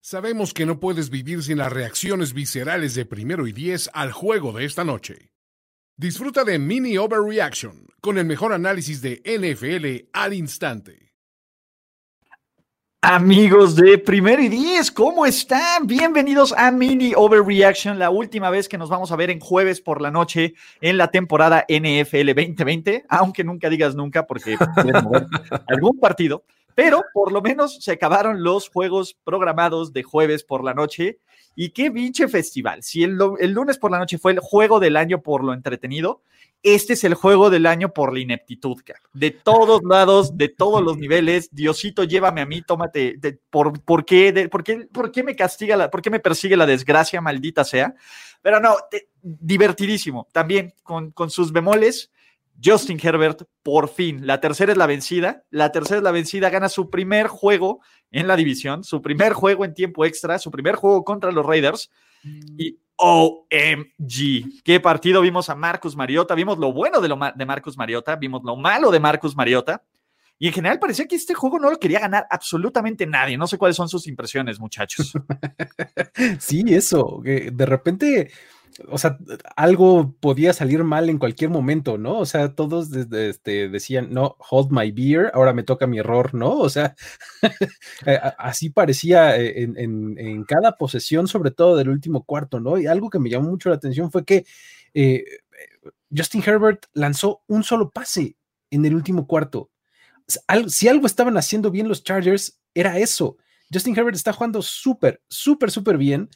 Sabemos que no puedes vivir sin las reacciones viscerales de primero y diez al juego de esta noche. Disfruta de Mini Overreaction con el mejor análisis de NFL al instante. Amigos de Primero y Diez, ¿cómo están? Bienvenidos a Mini Overreaction, la última vez que nos vamos a ver en jueves por la noche en la temporada NFL 2020, aunque nunca digas nunca porque algún partido pero por lo menos se acabaron los juegos programados de jueves por la noche. Y qué pinche festival. Si el, lunes por la noche fue el juego del año por lo entretenido, este es el juego del año por la ineptitud, de todos lados, de todos los niveles. Diosito, llévame a mí, tómate. por, por, qué, por, qué, ¿Por qué me castiga, la, por qué me persigue la desgracia, maldita sea? Pero no, divertidísimo. También con, con sus bemoles. Justin Herbert, por fin, la tercera es la vencida, la tercera es la vencida, gana su primer juego en la división, su primer juego en tiempo extra, su primer juego contra los Raiders. Y OMG, qué partido vimos a Marcus Mariota, vimos lo bueno de, lo de Marcus Mariota, vimos lo malo de Marcus Mariota. Y en general parecía que este juego no lo quería ganar absolutamente nadie. No sé cuáles son sus impresiones, muchachos. sí, eso. De repente o sea, algo podía salir mal en cualquier momento, ¿no? O sea, todos este, decían, no, hold my beer, ahora me toca mi error, ¿no? O sea, eh, así parecía eh, en, cada posesión, sobre todo del último cuarto, ¿no? Y algo que me llamó mucho la atención fue que eh, Justin Herbert lanzó un solo pase en el último cuarto. Si algo estaban haciendo bien los Chargers, era eso. Justin Herbert está jugando súper, súper, súper bien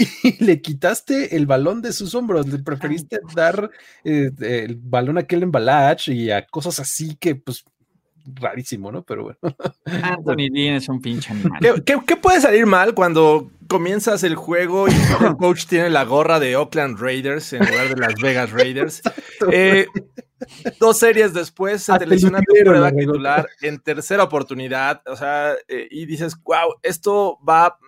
y le quitaste el balón de sus hombros, le preferiste dar eh, el balón a Kellen Balach y a cosas así que pues rarísimo, ¿no? Pero bueno. Anthony Dean es un pinche animal. ¿Qué, puede salir mal cuando comienzas el juego y el coach tiene la gorra de Oakland Raiders en lugar de Las Vegas Raiders? Eh, dos series después se te lesiona tu titular en tercera oportunidad, o sea, eh, y dices, wow, esto va,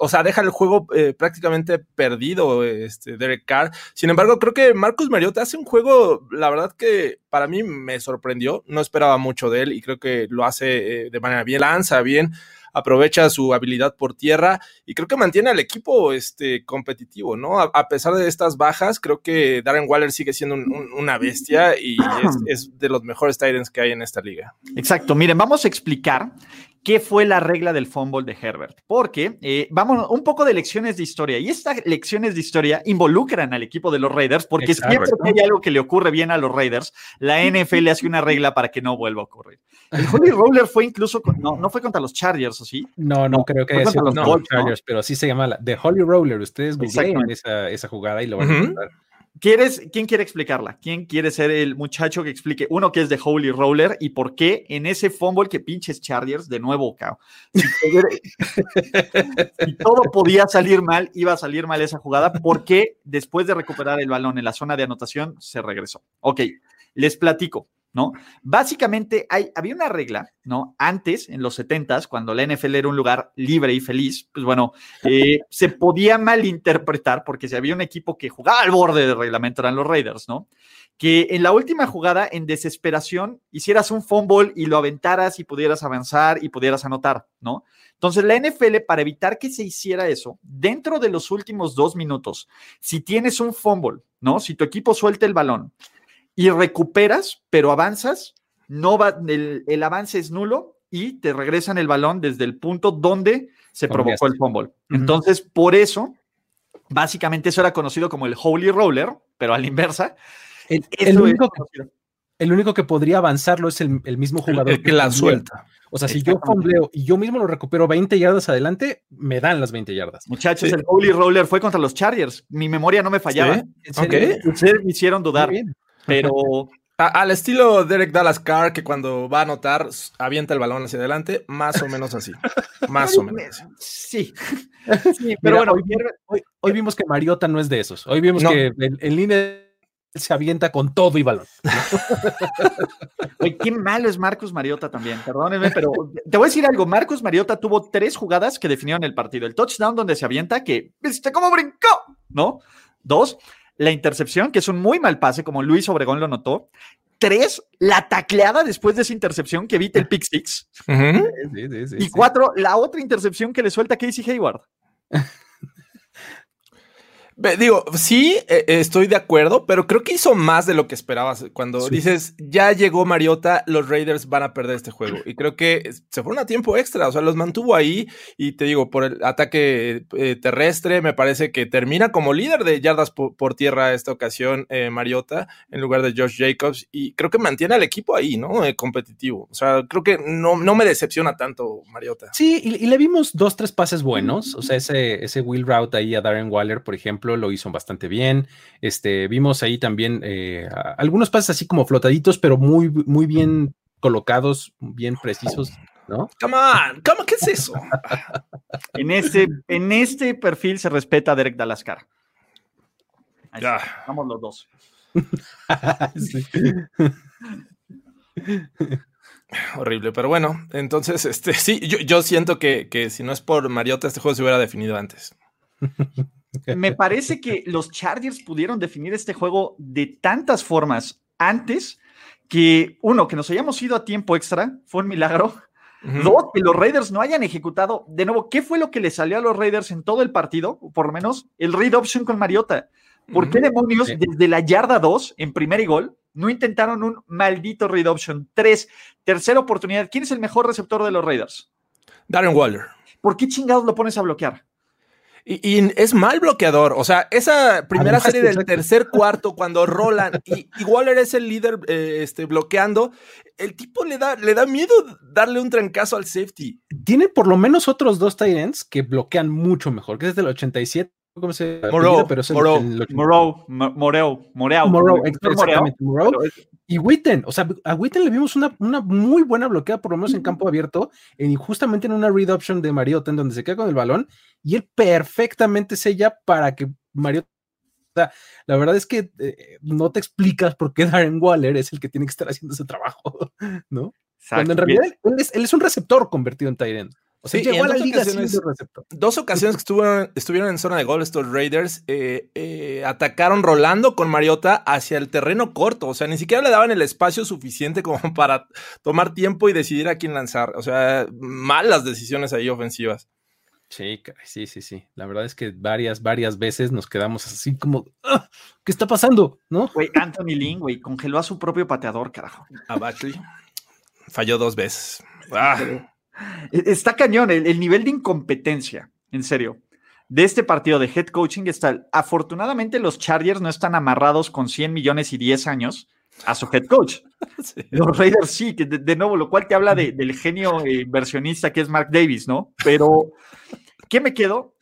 o, sea, deja el juego eh, prácticamente perdido, este, Derek Carr. Sin embargo, creo que Marcus Mariota hace un juego, la verdad que para mí me sorprendió, no esperaba mucho de él y creo que lo hace de manera bien, lanza bien aprovecha su habilidad por tierra y creo que mantiene al equipo este, competitivo, ¿no? A, pesar de estas bajas, creo que Darren Waller sigue siendo una bestia y es, es, de los mejores Titans que hay en esta liga. Exacto, miren, vamos a explicar qué fue la regla del fumble de Herbert. Porque eh, vamos, un poco de lecciones de historia. Y estas lecciones de historia involucran al equipo de los Raiders, porque siempre que hay algo que le ocurre bien a los Raiders, la NFL hace una regla para que no vuelva a ocurrir. El Holy Roller fue incluso, no, no fue contra los Chargers, ¿o sí? No, no, creo que contra los Chargers, pero sí se llama la The Holy Roller. Ustedes googleen esa, esa jugada y lo van a encontrar. ¿Quieres, ¿Quién quiere explicarla? ¿Quién quiere ser el muchacho que explique, uno, que es de Holy Roller y por qué en ese fumble que pinches Chargers, de nuevo, cao? Si, todo podía salir mal, iba a salir mal esa jugada, ¿por qué después de recuperar el balón en la zona de anotación se regresó? Ok, les platico. ¿No? Básicamente hay, había una regla, ¿no? Antes, en los 70s, cuando la NFL era un lugar libre y feliz, pues bueno, eh, se podía malinterpretar porque si había un equipo que jugaba al borde del reglamento eran los Raiders, ¿no? Que en la última jugada, en desesperación, hicieras un fumble y lo aventaras y pudieras avanzar y pudieras anotar, ¿no? Entonces, la NFL, para evitar que se hiciera eso, dentro de los últimos dos minutos, si tienes un fumble, ¿no? Si tu equipo suelta el balón, y recuperas, pero avanzas, no va, el, avance es nulo y te regresan el balón desde el punto donde se provocó el fumble. Entonces, por eso, básicamente eso era conocido como el Holy Roller, pero a la inversa. El, único, que, podría avanzarlo es el, mismo jugador que, la suelta. O sea, si yo fumbleo y yo mismo lo recupero 20 yardas adelante, me dan las 20 yardas. Muchachos, el Holy Roller fue contra los Chargers. Mi memoria no me fallaba. Ustedes me hicieron dudar. Pero al estilo Derek Dallas Carr, que cuando va a anotar, avienta el balón hacia adelante, más o menos así. más o menos. Sí. pero bueno, hoy, vimos que Mariota no es de esos. Hoy vimos que en, línea se avienta con todo y balón. Oye, qué malo es Marcus Mariota también, perdónenme, pero te voy a decir algo. Marcus Mariota tuvo tres jugadas que definieron el partido. El touchdown donde se avienta, que, ¿viste cómo brincó? ¿No? Dos, la intercepción, que es un muy mal pase, como Luis Obregón lo notó, Tres, la tacleada después de esa intercepción que evita el pick six. y cuatro, la otra intercepción que le suelta Casey Hayward. Digo, sí, eh, estoy de acuerdo, pero creo que hizo más de lo que esperabas. Cuando dices, ya llegó Mariota, los Raiders van a perder este juego. Y creo que se fueron a tiempo extra, o sea, los mantuvo ahí. Y te digo, por el ataque eh, terrestre, me parece que termina como líder de yardas por, tierra esta ocasión, eh, Mariota, en lugar de Josh Jacobs. Y creo que mantiene al equipo ahí, ¿no? competitivo. O sea, creo que no, no me decepciona tanto Mariota. Sí, y, y, le vimos dos, tres pases buenos. O sea, ese, ese wheel route ahí a Darren Waller, por ejemplo lo hizo bastante bien. Este, vimos ahí también eh, algunos pases así como flotaditos, pero muy, muy bien colocados, bien precisos. ¿No? Come on, come ¿qué es eso? en, este, en este perfil se respeta a Derek Dalascar. Ya. Vamos los dos. Horrible, pero bueno, entonces, este, sí, yo, yo siento que, que, si no es por Mariota, este juego se hubiera definido antes. Me parece que los Chargers pudieron definir este juego de tantas formas antes que, uno, que nos hayamos ido a tiempo extra, fue un milagro. Dos, que los Raiders no hayan ejecutado. De nuevo, ¿qué fue lo que le salió a los Raiders en todo el partido? Por lo menos el read option con Mariota. ¿Por qué demonios desde la yarda 2 en primer y gol no intentaron un maldito read option? Tres, tercera oportunidad. ¿Quién es el mejor receptor de los Raiders? Darren Waller. ¿Por qué chingados lo pones a bloquear? Y, es mal bloqueador. O sea, esa primera serie del tercer cuarto, cuando rolan y, Waller es el líder eh, este, bloqueando, el tipo le da, le da miedo darle un trancazo al safety. Tiene por lo menos otros dos tight ends que bloquean mucho mejor, que es del 87 ¿Cómo se Morrow, pero es Morrow, Morrow, Moreo, Morrow, exactamente, Morrow. Y Witten, o sea, a Witten le vimos una, una muy buena bloqueada, por lo menos en campo abierto, en, justamente en una read option de Mariota, en donde se queda con el balón, y él perfectamente sella para que Mariota la verdad es que eh, no te explicas por qué Darren Waller es el que tiene que estar haciendo ese trabajo, ¿no? Cuando en realidad él es, él es, un receptor convertido en tight o sea, llegó a la liga Dos ocasiones que estuvieron, estuvieron en zona de gol estos Raiders, eh, eh, atacaron rolando con Mariota hacia el terreno corto. O sea, ni siquiera le daban el espacio suficiente como para tomar tiempo y decidir a quién lanzar. O sea, malas decisiones ahí ofensivas. Sí, sí, sí, sí. La verdad es que varias, varias veces nos quedamos así como, ah, ¿qué está pasando? ¿No? Güey, Anthony Lynn, güey, congeló a su propio pateador, carajo. A Batley. Falló dos veces. Ah. E-, está cañón el, nivel de incompetencia, en serio, de este partido de head coaching está. Afortunadamente, los Chargers no están amarrados con 100 millones y 10 años a su head coach. Los Raiders sí, que de, nuevo, lo cual te habla del genio inversionista que es Mark Davis, ¿no? Pero, ¿qué me quedo?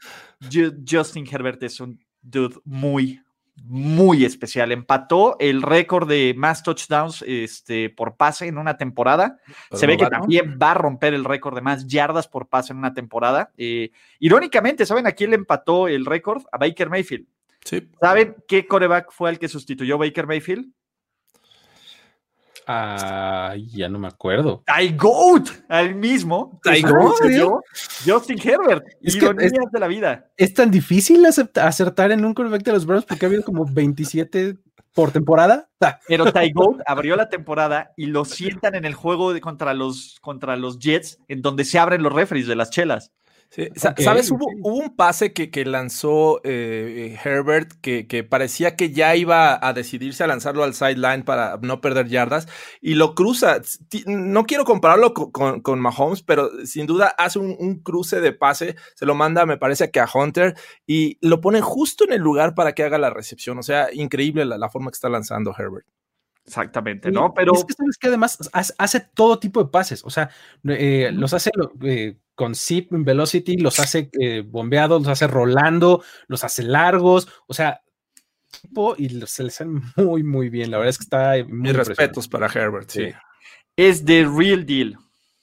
Justin Herbert es un dude muy, muy especial. Empató el récord de más touchdowns este, por pase en una temporada. Se ve que también va a romper el récord de más yardas por pase en una temporada. Eh, irónicamente, ¿saben a quién le empató el récord? A Baker Mayfield. Sí. ¿Saben qué coreback fue el que sustituyó Baker Mayfield? Ah, ya no me acuerdo. Ty Goat, al mismo. Ty Goat. Justin Herbert. Es de la vida. Es tan difícil acertar en un quarterback de los Browns porque ha habido como 27 por temporada. Pero Ty Goat abrió la temporada y lo sientan en el juego de, contra, los, contra los Jets, en donde se abren los referees de las chelas. ¿Sabes? Hubo, un pase que, lanzó eh, eh, Herbert que, parecía que ya iba a decidirse a lanzarlo al sideline para no perder yardas y lo cruza. No quiero compararlo con, Mahomes, pero sin duda hace un, cruce de pase, se lo manda, me parece que a Hunter y lo pone justo en el lugar para que haga la recepción. O sea, increíble la, forma que está lanzando Herbert. Exactamente, ¿no? Pero. Es que sabes que además hace, todo tipo de pases. O sea, eh, los hace con zip velocity, los hace eh, bombeados, los hace rolando, los hace largos, o sea, y se les sale muy, muy bien. La verdad es que está muy Mis respetos para Herbert, sí. Es de real deal,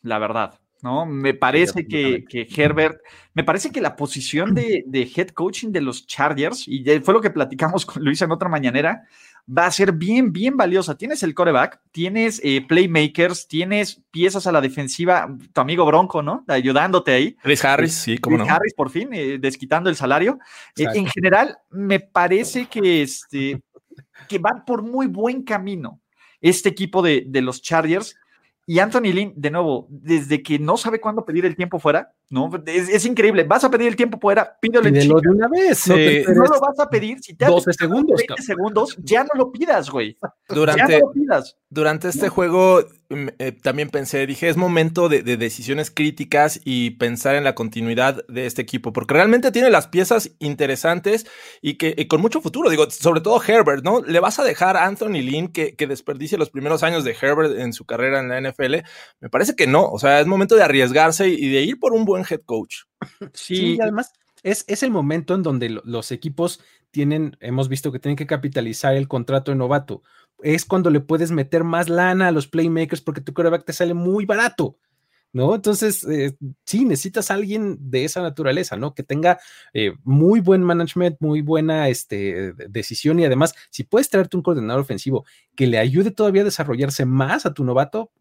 la verdad. ¿no? Me parece que, Herbert, me parece que la posición de, head coaching de los Chargers, y fue lo que platicamos con Luis en otra mañanera, va a ser bien, bien valiosa. Tienes el coreback, tienes eh, playmakers, tienes piezas a la defensiva, tu amigo Bronco, ¿no? Ayudándote ahí. Chris Harris, sí, como no. Harris, por fin, eh, desquitando el salario. Eh, en general, me parece que, este, que van por muy buen camino. este equipo de, de los Chargers y Anthony Lynn, de nuevo, desde que no sabe cuándo pedir el tiempo fuera, ¿no? Es, increíble. Vas a pedir el tiempo fuera, pídelo de una vez. No, no, lo vas a pedir. Si te 12 segundos. 20 segundos, ya no lo pidas, güey. Durante, ya no lo pidas. Durante este juego mm, eh, también pensé, dije, es momento de, decisiones críticas y pensar en la continuidad de este equipo, porque realmente tiene las piezas interesantes y que con mucho futuro. Digo, sobre todo Herbert, ¿no? Le vas a dejar a Anthony Lynn que, que desperdicie los primeros años de Herbert en su carrera en la NFL. Me parece que no. O sea, es momento de arriesgarse y de ir por un buen head coach. Sí, y además es, es, el momento en donde los equipos tienen, hemos visto que tienen que capitalizar el contrato de novato. Es cuando le puedes meter más lana a los playmakers porque tu quarterback te sale muy barato. ¿no? Entonces, eh, sí, necesitas a alguien de esa naturaleza, ¿no? Que tenga eh, muy buen management, muy buena este, decisión y además, si puedes traerte un coordinador ofensivo que le ayude todavía a desarrollarse más a tu novato,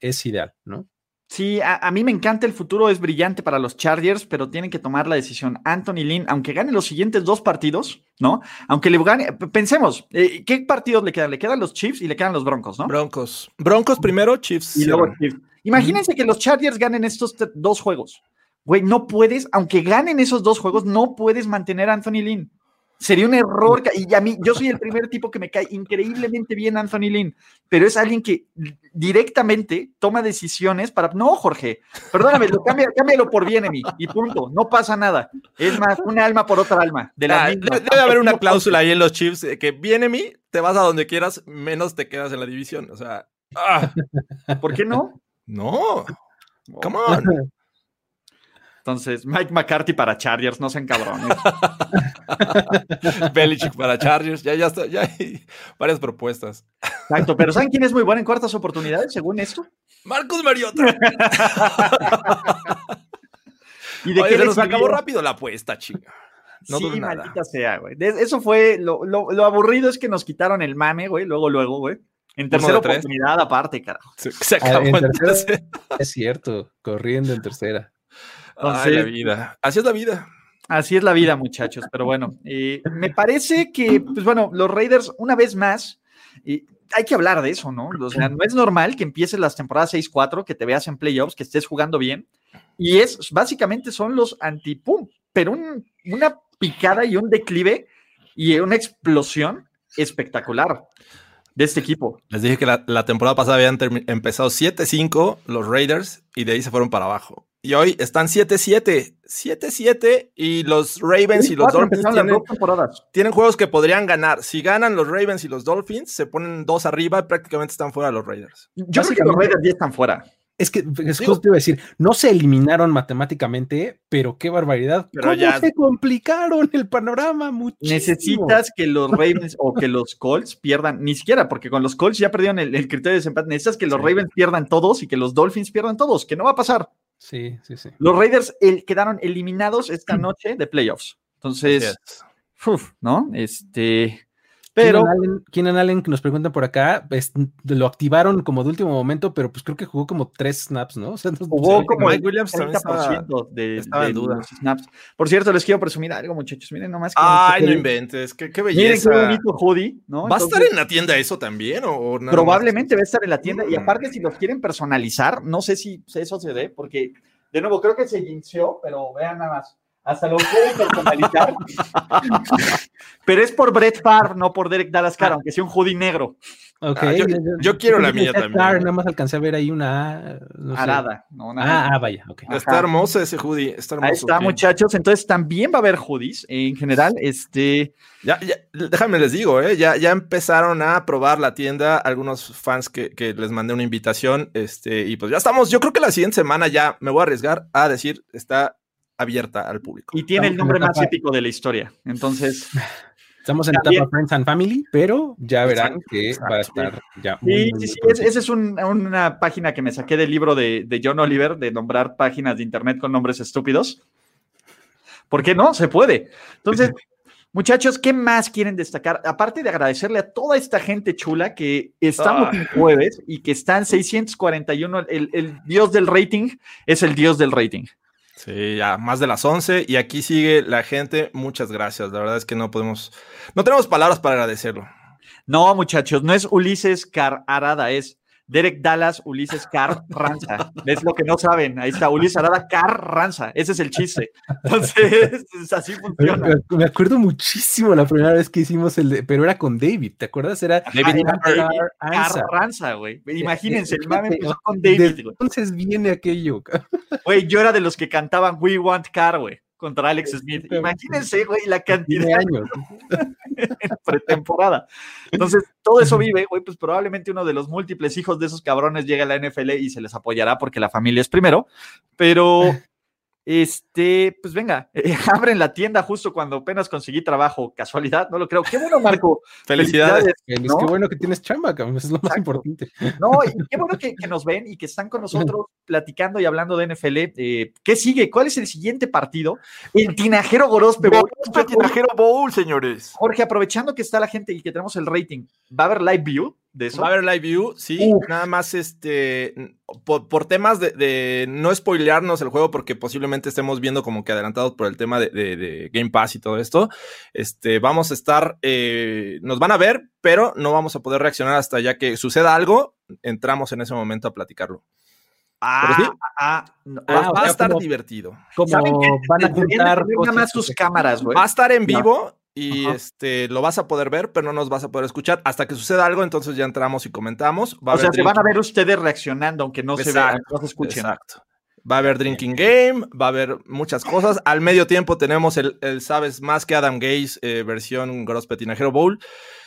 es ideal, ¿no? Sí, a, mí me encanta el futuro, es brillante para los Chargers, pero tienen que tomar la decisión. Anthony Lynn, aunque gane los siguientes dos partidos, ¿no? Aunque le gane, pensemos, eh, ¿qué partidos le quedan? Le quedan los Chiefs y le quedan los Broncos, ¿no? Broncos. Broncos primero, Chiefs. Y luego Chiefs. Imagínense que los Chargers ganen estos dos juegos. Güey, no puedes, aunque ganen esos dos juegos, no puedes mantener a Anthony Lynn. Sería un error. Y a mí, yo soy el primer tipo que me cae increíblemente bien Anthony Lynn, pero es alguien que directamente toma decisiones para. No, Jorge, perdóname, lo cámbialo por bien mí y punto. No pasa nada. Es más, una alma por otra alma. De la ah, debe haber una cláusula ahí en los Chiefs que viene mí, te vas a donde quieras, menos te quedas en la división. O sea, ah. ¿por qué no? No. Come on. Entonces, Mike McCarthy para Chargers, no sean cabrones. Belichick para Chargers, ya, ya, está, ya hay varias propuestas. Exacto, pero ¿saben quién es muy bueno en cuartas oportunidades, según esto? Marcus Mariota. ¿Y de qué se nos acabó rápido la apuesta, chica. No sí, maldita sea, güey. Eso fue, lo, lo, aburrido es que nos quitaron el mame, güey, luego, luego, güey. En tercera oportunidad aparte, carajo. Se, acabó en tercera, Es cierto, corriendo en tercera. Ay, la vida. Así es la vida. Así es la vida, muchachos. Pero bueno, eh, me parece que, pues bueno, los Raiders, una vez más, hay que hablar de eso, ¿no? O sea, no es normal que empieces las temporadas 6-4, que te veas en playoffs, que estés jugando bien. Y es, básicamente son los anti-pum, pero una picada y un declive y una explosión espectacular de este equipo. Les dije que la, la temporada pasada habían empezado 7-5 los Raiders y de ahí se fueron para abajo. Y hoy están 7-7. 7-7 y los Ravens y los Dolphins tienen, juegos que podrían ganar. Si ganan los Ravens y los Dolphins, se ponen dos arriba y prácticamente están fuera los Raiders. Yo creo que los Raiders ya están fuera. Es que, es justo te iba a decir, no se eliminaron matemáticamente, pero qué barbaridad. Pero ya se complicaron el panorama muchísimo? Necesitas que los Ravens o que los Colts pierdan, ni siquiera, porque con los Colts ya perdieron el, criterio de desempate. Necesitas que los Ravens pierdan todos y que los Dolphins pierdan todos, que no va a pasar. Sí, sí, sí. Los Raiders quedaron eliminados esta noche de playoffs. Entonces, ¿no? Este. Pero. Keenan Allen, Allen, que nos preguntan por acá, lo activaron como de último momento, pero pues creo que jugó como tres snaps, ¿no? O sea, jugó como Mike Williams 30% de, estaba de, duda. snaps. Por cierto, les quiero presumir algo, muchachos. Miren nomás. Que Ay, no inventes. Qué, qué belleza. Miren qué bonito hoodie, ¿no? ¿Va a estar en la tienda eso también? O, probablemente va a estar en la tienda. Y mm. aparte, si los quieren personalizar, no sé si eso se dé, porque de nuevo, creo que se inició, pero vean nada más. Hasta lo pueden personalizar. pero es por Brett Favre, no por Derek Dallas Carr, aunque sea un hoodie negro. Ok. Ah, yo, quiero la mía también. nada más alcancé a ver ahí una. Arada. ah, ah, vaya. Okay. Está hermoso ese hoodie. Está hermoso. Ahí está, muchachos. Entonces también va a haber hoodies en general. Este. Ya, ya, déjame les digo, ¿eh? ya, ya empezaron a probar la tienda. Algunos fans que, que, les mandé una invitación. Este, y pues ya estamos. Yo creo que la siguiente semana ya me voy a arriesgar a decir, está abierta al público. Y tiene el nombre más épico de la historia. Entonces. Estamos en etapa Friends and Family, pero ya verán que va a estar ya. sí, sí, sí. esa es una página que me saqué del libro de, de, John Oliver de nombrar páginas de internet con nombres estúpidos. ¿Por qué no? Se puede. Entonces, muchachos, ¿qué más quieren destacar? Aparte de agradecerle a toda esta gente chula que estamos ah. en jueves y que están 641, el, el dios del rating es el dios del rating. Sí, ya más de las 11 y aquí sigue la gente. Muchas gracias. La verdad es que no podemos, no tenemos palabras para agradecerlo. No, muchachos, no es Ulises Car Arada, es Derek Dallas, Ulises Carranza. Es lo que no saben. Ahí está, Ulises Arada Carranza. Ese es el chiste. Entonces, así funciona. Me acuerdo muchísimo la primera vez que hicimos el de, pero era con David, ¿te acuerdas? Era David Carranza, güey. Imagínense, el mame con David. Entonces viene aquello. Güey, yo era de los que cantaban We Want Car, güey contra Alex Smith. Imagínense, güey, la cantidad de años en pretemporada. Entonces, todo eso vive, güey, pues probablemente uno de los múltiples hijos de esos cabrones llega a la NFL y se les apoyará porque la familia es primero, pero este, pues venga, eh, abren la tienda justo cuando apenas conseguí trabajo. Casualidad, no lo creo. Qué bueno, Marco. Felicidades. Qué bueno que tienes chamba, eso es lo más importante. No, y qué bueno que, nos ven y que están con nosotros platicando y hablando de NFL. Eh, ¿Qué sigue? ¿Cuál es el siguiente partido? El Tinajero Gorospe Bowl. El Tinajero Bowl, señores. Jorge, aprovechando que está la gente y que tenemos el rating, ¿va a haber live view? De eso. Va a haber live view, sí. Nada más este. Por, temas de, no spoilearnos el juego, porque posiblemente estemos viendo como que adelantados por el tema de, Game Pass y todo esto. Este, vamos a estar. Eh, nos van a ver, pero no vamos a poder reaccionar hasta ya que suceda algo. Entramos en ese momento a platicarlo. Ah, ah, ah va a estar divertido. Como van a juntar más sus cámaras, Va a estar en vivo y este lo vas a poder ver, pero no nos vas a poder escuchar hasta que suceda algo, entonces ya entramos y comentamos. o sea, se van a ver ustedes reaccionando, aunque no se vean, no se escuchen. Exacto. Va a haber Drinking Game, va a haber muchas cosas. Al medio tiempo tenemos el, Sabes Más que Adam Gaze eh, versión Gross Petinajero Bowl.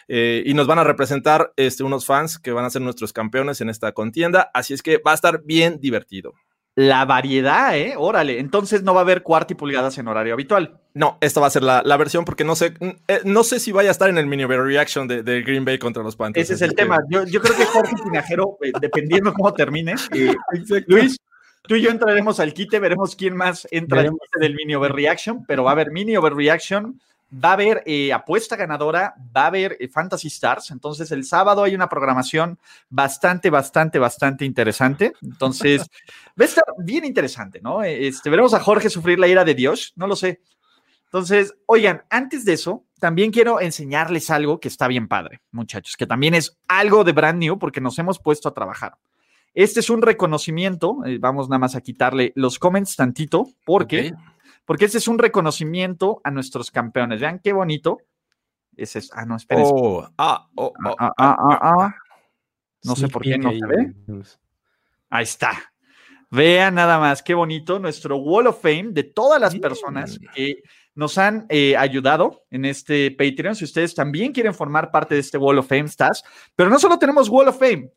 Eh, y nos van a representar este, unos fans que van a ser nuestros campeones en esta contienda. Así es que va a estar bien divertido. La variedad, ¿eh? Órale. Entonces no va a haber cuarto y pulgadas en horario habitual. No, esta va a ser la, versión porque no sé, eh, no sé si vaya a estar en el mini reaction de, Green Bay contra los Panthers. Ese es el tema. Yo, creo que Jorge Tinajero, eh, dependiendo cómo termine. Eh, Luis, tú y yo entraremos al quite, veremos quién más entra al quite del mini overreaction, pero va a haber mini overreaction va a haber eh, apuesta ganadora, va a haber eh, Fantasy Stars. Entonces, el sábado hay una programación bastante, bastante, bastante interesante. Entonces, va a estar bien interesante, ¿no? Este, veremos a Jorge sufrir la ira de Dios, no lo sé. Entonces, oigan, antes de eso, también quiero enseñarles algo que está bien padre, muchachos, que también es algo de brand new porque nos hemos puesto a trabajar. Este es un reconocimiento, eh, vamos nada más a quitarle los comments tantito, porque porque ese es un reconocimiento a nuestros campeones. Vean qué bonito. Ese es, ah, no, espérense. Oh, ah, oh, ah, ah, ah, ah, ah. No sé por qué no se ve. Ahí está. Vean nada más qué bonito nuestro Wall of Fame de todas las personas que nos han eh, ayudado en este Patreon. Si ustedes también quieren formar parte de este Wall of Fame, estás. Pero no solo tenemos Wall of Fame,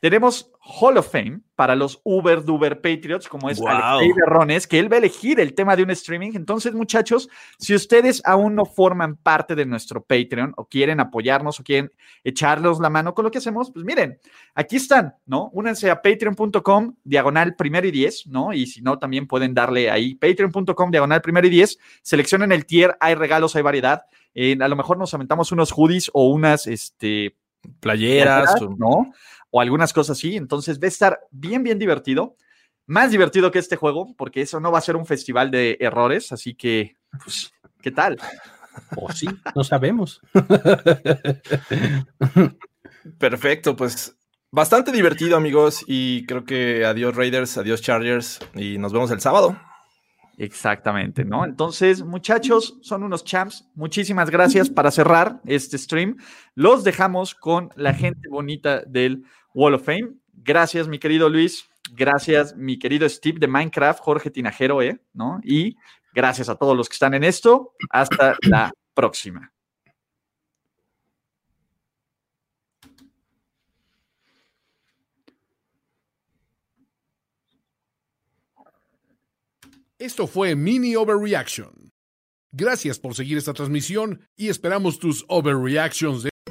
tenemos Hall of Fame para los Uber Duber Patriots, como es Alexei Berrones, que él va a elegir el tema de un streaming. Entonces, muchachos, si ustedes aún no forman parte de nuestro Patreon o quieren apoyarnos o quieren echarlos la mano con lo que hacemos, pues miren, aquí están, ¿no? Únanse a patreon.com, diagonal primero y diez, ¿no? Y si no, también pueden darle ahí, patreon.com, diagonal primero y diez, seleccionen el tier, hay regalos, hay variedad. a lo mejor nos aventamos unos hoodies o unas, este, playeras, ¿no? o algunas cosas así. Entonces va a estar bien, bien divertido. Más divertido que este juego, porque eso no va a ser un festival de errores. Así que, pues, ¿qué tal? O sí, no sabemos. Perfecto, pues bastante divertido, amigos. Y creo que adiós Raiders, adiós Chargers. Y nos vemos el sábado. Exactamente, ¿no? Entonces, muchachos, son unos champs. Muchísimas gracias para cerrar este stream. Los dejamos con la gente bonita del Wall of Fame. Gracias, mi querido Luis. Gracias, mi querido Steve de Minecraft, Jorge Tinajero, ¿eh? ¿no? Y gracias a todos los que están en esto. Hasta la próxima. Esto fue Mini Overreaction. Gracias por seguir esta transmisión y esperamos tus overreactions de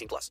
18 plus.